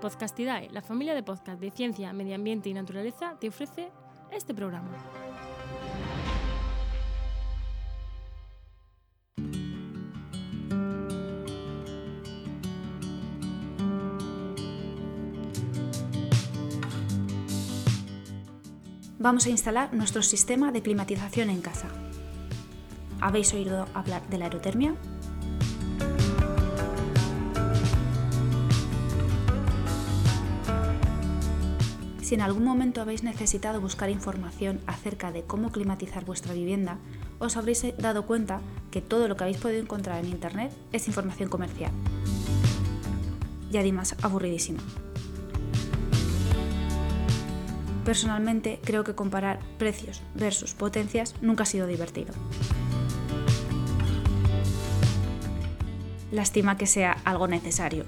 Podcastidae, la familia de podcast de ciencia, medio ambiente y naturaleza, te ofrece este programa. Vamos a instalar nuestro sistema de climatización en casa. ¿Habéis oído hablar de la aerotermia? Si en algún momento habéis necesitado buscar información acerca de cómo climatizar vuestra vivienda, os habréis dado cuenta que todo lo que habéis podido encontrar en Internet es información comercial. Y además aburridísima. Personalmente creo que comparar precios versus potencias nunca ha sido divertido. Lástima que sea algo necesario,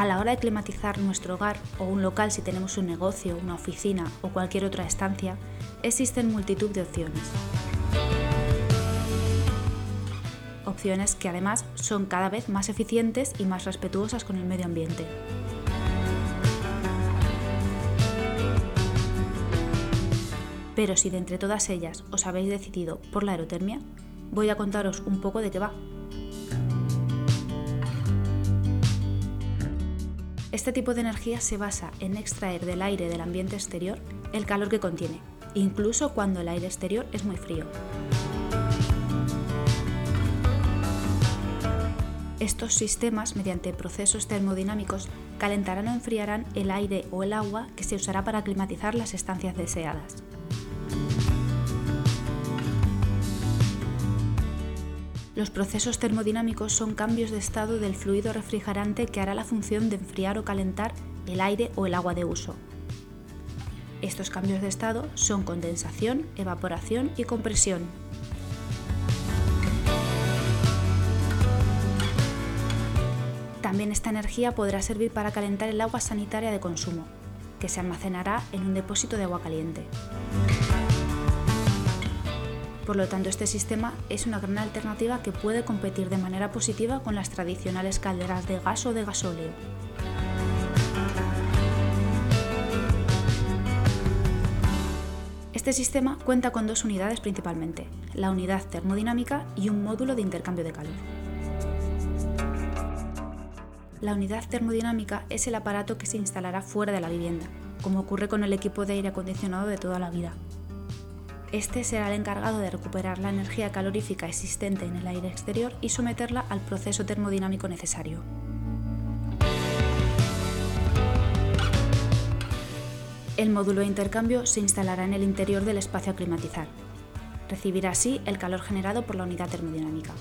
a la hora de climatizar nuestro hogar o un local si tenemos un negocio, una oficina o cualquier otra estancia, existen multitud de opciones. Opciones que además son cada vez más eficientes y más respetuosas con el medio ambiente. Pero si de entre todas ellas os habéis decidido por la aerotermia, voy a contaros un poco de qué va Este tipo de energía se basa en extraer del aire del ambiente exterior el calor que contiene, incluso cuando el aire exterior es muy frío. Estos sistemas, mediante procesos termodinámicos, calentarán o enfriarán el aire o el agua que se usará para climatizar las estancias deseadas. Los procesos termodinámicos son cambios de estado del fluido refrigerante que hará la función de enfriar o calentar el aire o el agua de uso. Estos cambios de estado son condensación, evaporación y compresión. También esta energía podrá servir para calentar el agua sanitaria de consumo, que se almacenará en un depósito de agua caliente. Por lo tanto, este sistema es una gran alternativa que puede competir de manera positiva con las tradicionales calderas de gas o de gasóleo. Este sistema cuenta con dos unidades principalmente, la unidad termodinámica y un módulo de intercambio de calor. La unidad termodinámica es el aparato que se instalará fuera de la vivienda, como ocurre con el equipo de aire acondicionado de toda la vida, este será el encargado de recuperar la energía calorífica existente en el aire exterior y someterla al proceso termodinámico necesario. El módulo de intercambio se instalará en el interior del espacio a climatizar. Recibirá así el calor generado por la unidad termodinámica.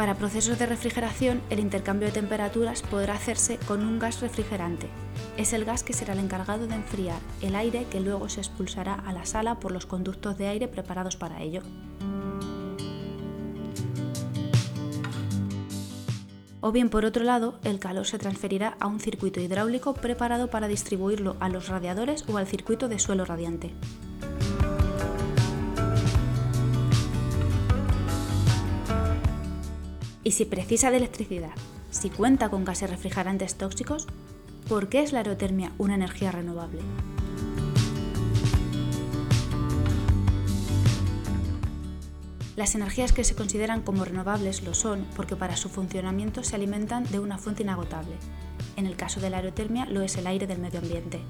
Para procesos de refrigeración, el intercambio de temperaturas podrá hacerse con un gas refrigerante. Es el gas que será el encargado de enfriar el aire que luego se expulsará a la sala por los conductos de aire preparados para ello. O bien por otro lado, el calor se transferirá a un circuito hidráulico preparado para distribuirlo a los radiadores o al circuito de suelo radiante. Y si precisa de electricidad, si cuenta con gases refrigerantes tóxicos, ¿por qué es la aerotermia una energía renovable? Las energías que se consideran como renovables lo son porque para su funcionamiento se alimentan de una fuente inagotable. En el caso de la aerotermia lo es el aire del medio ambiente.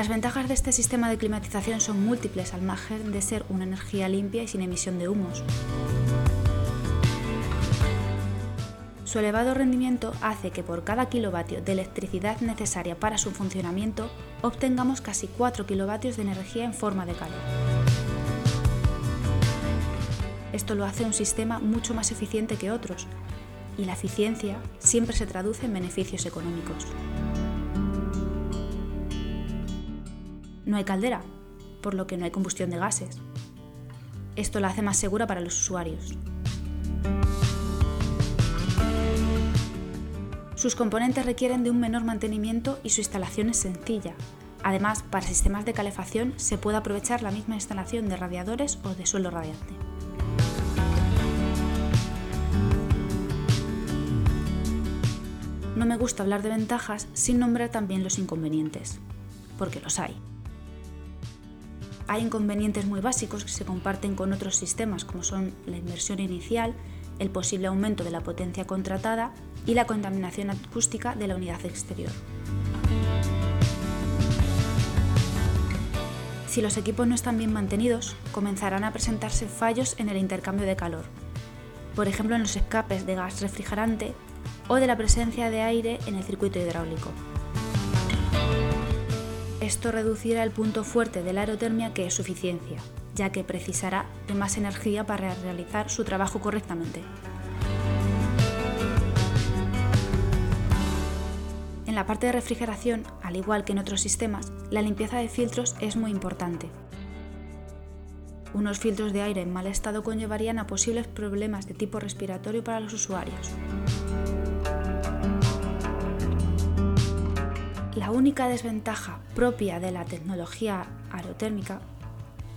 Las ventajas de este sistema de climatización son múltiples al margen de ser una energía limpia y sin emisión de humos. Su elevado rendimiento hace que por cada kilovatio de electricidad necesaria para su funcionamiento obtengamos casi 4 kilovatios de energía en forma de calor. Esto lo hace un sistema mucho más eficiente que otros, y la eficiencia siempre se traduce en beneficios económicos. No hay caldera, por lo que no hay combustión de gases. Esto la hace más segura para los usuarios. Sus componentes requieren de un menor mantenimiento y su instalación es sencilla. Además, para sistemas de calefacción se puede aprovechar la misma instalación de radiadores o de suelo radiante. No me gusta hablar de ventajas sin nombrar también los inconvenientes, porque los hay. Hay inconvenientes muy básicos que se comparten con otros sistemas como son la inversión inicial, el posible aumento de la potencia contratada y la contaminación acústica de la unidad exterior. Si los equipos no están bien mantenidos, comenzarán a presentarse fallos en el intercambio de calor, por ejemplo en los escapes de gas refrigerante o de la presencia de aire en el circuito hidráulico. Esto reducirá el punto fuerte de la aerotermia que es su eficiencia, ya que precisará de más energía para realizar su trabajo correctamente. En la parte de refrigeración, al igual que en otros sistemas, la limpieza de filtros es muy importante. Unos filtros de aire en mal estado conllevarían a posibles problemas de tipo respiratorio para los usuarios. La única desventaja propia de la tecnología aerotérmica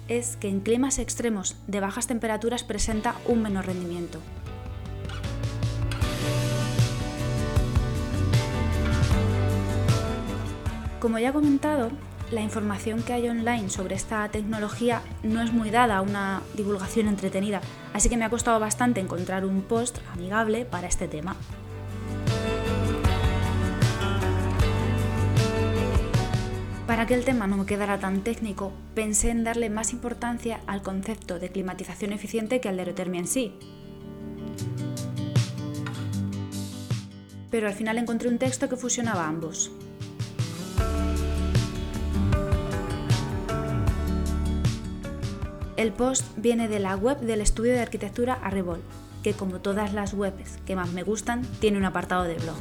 es que en climas extremos de bajas temperaturas presenta un menor rendimiento. Como ya he comentado, la información que hay online sobre esta tecnología no es muy dada a una divulgación entretenida, así que me ha costado bastante encontrar un post amigable para este tema. Para que el tema no me quedara tan técnico, pensé en darle más importancia al concepto de climatización eficiente que al de en sí. Pero al final encontré un texto que fusionaba ambos. El post viene de la web del estudio de arquitectura Arrebol, que como todas las webs que más me gustan, tiene un apartado de blog.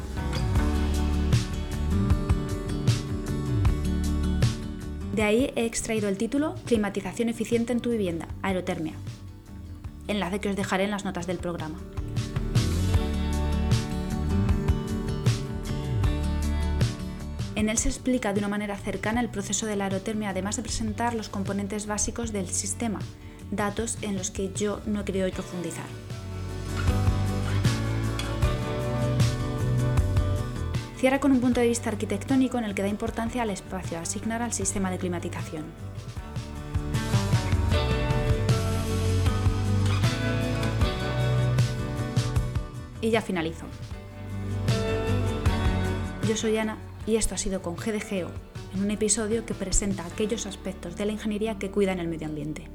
De ahí he extraído el título Climatización eficiente en tu vivienda, aerotermia. Enlace que os dejaré en las notas del programa. En él se explica de una manera cercana el proceso de la aerotermia, además de presentar los componentes básicos del sistema, datos en los que yo no he querido profundizar. Cierra con un punto de vista arquitectónico en el que da importancia al espacio a asignar al sistema de climatización. Y ya finalizo. Yo soy Ana y esto ha sido con GDGO, en un episodio que presenta aquellos aspectos de la ingeniería que cuidan el medio ambiente.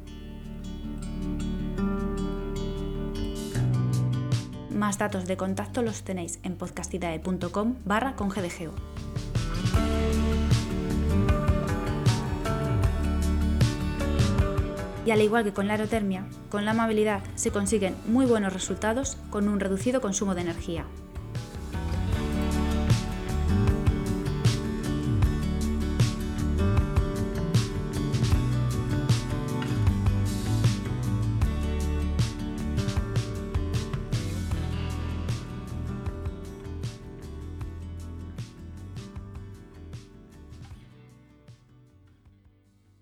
Más datos de contacto los tenéis en podcastidae.com barra con. Y al igual que con la aerotermia, con la amabilidad se consiguen muy buenos resultados con un reducido consumo de energía.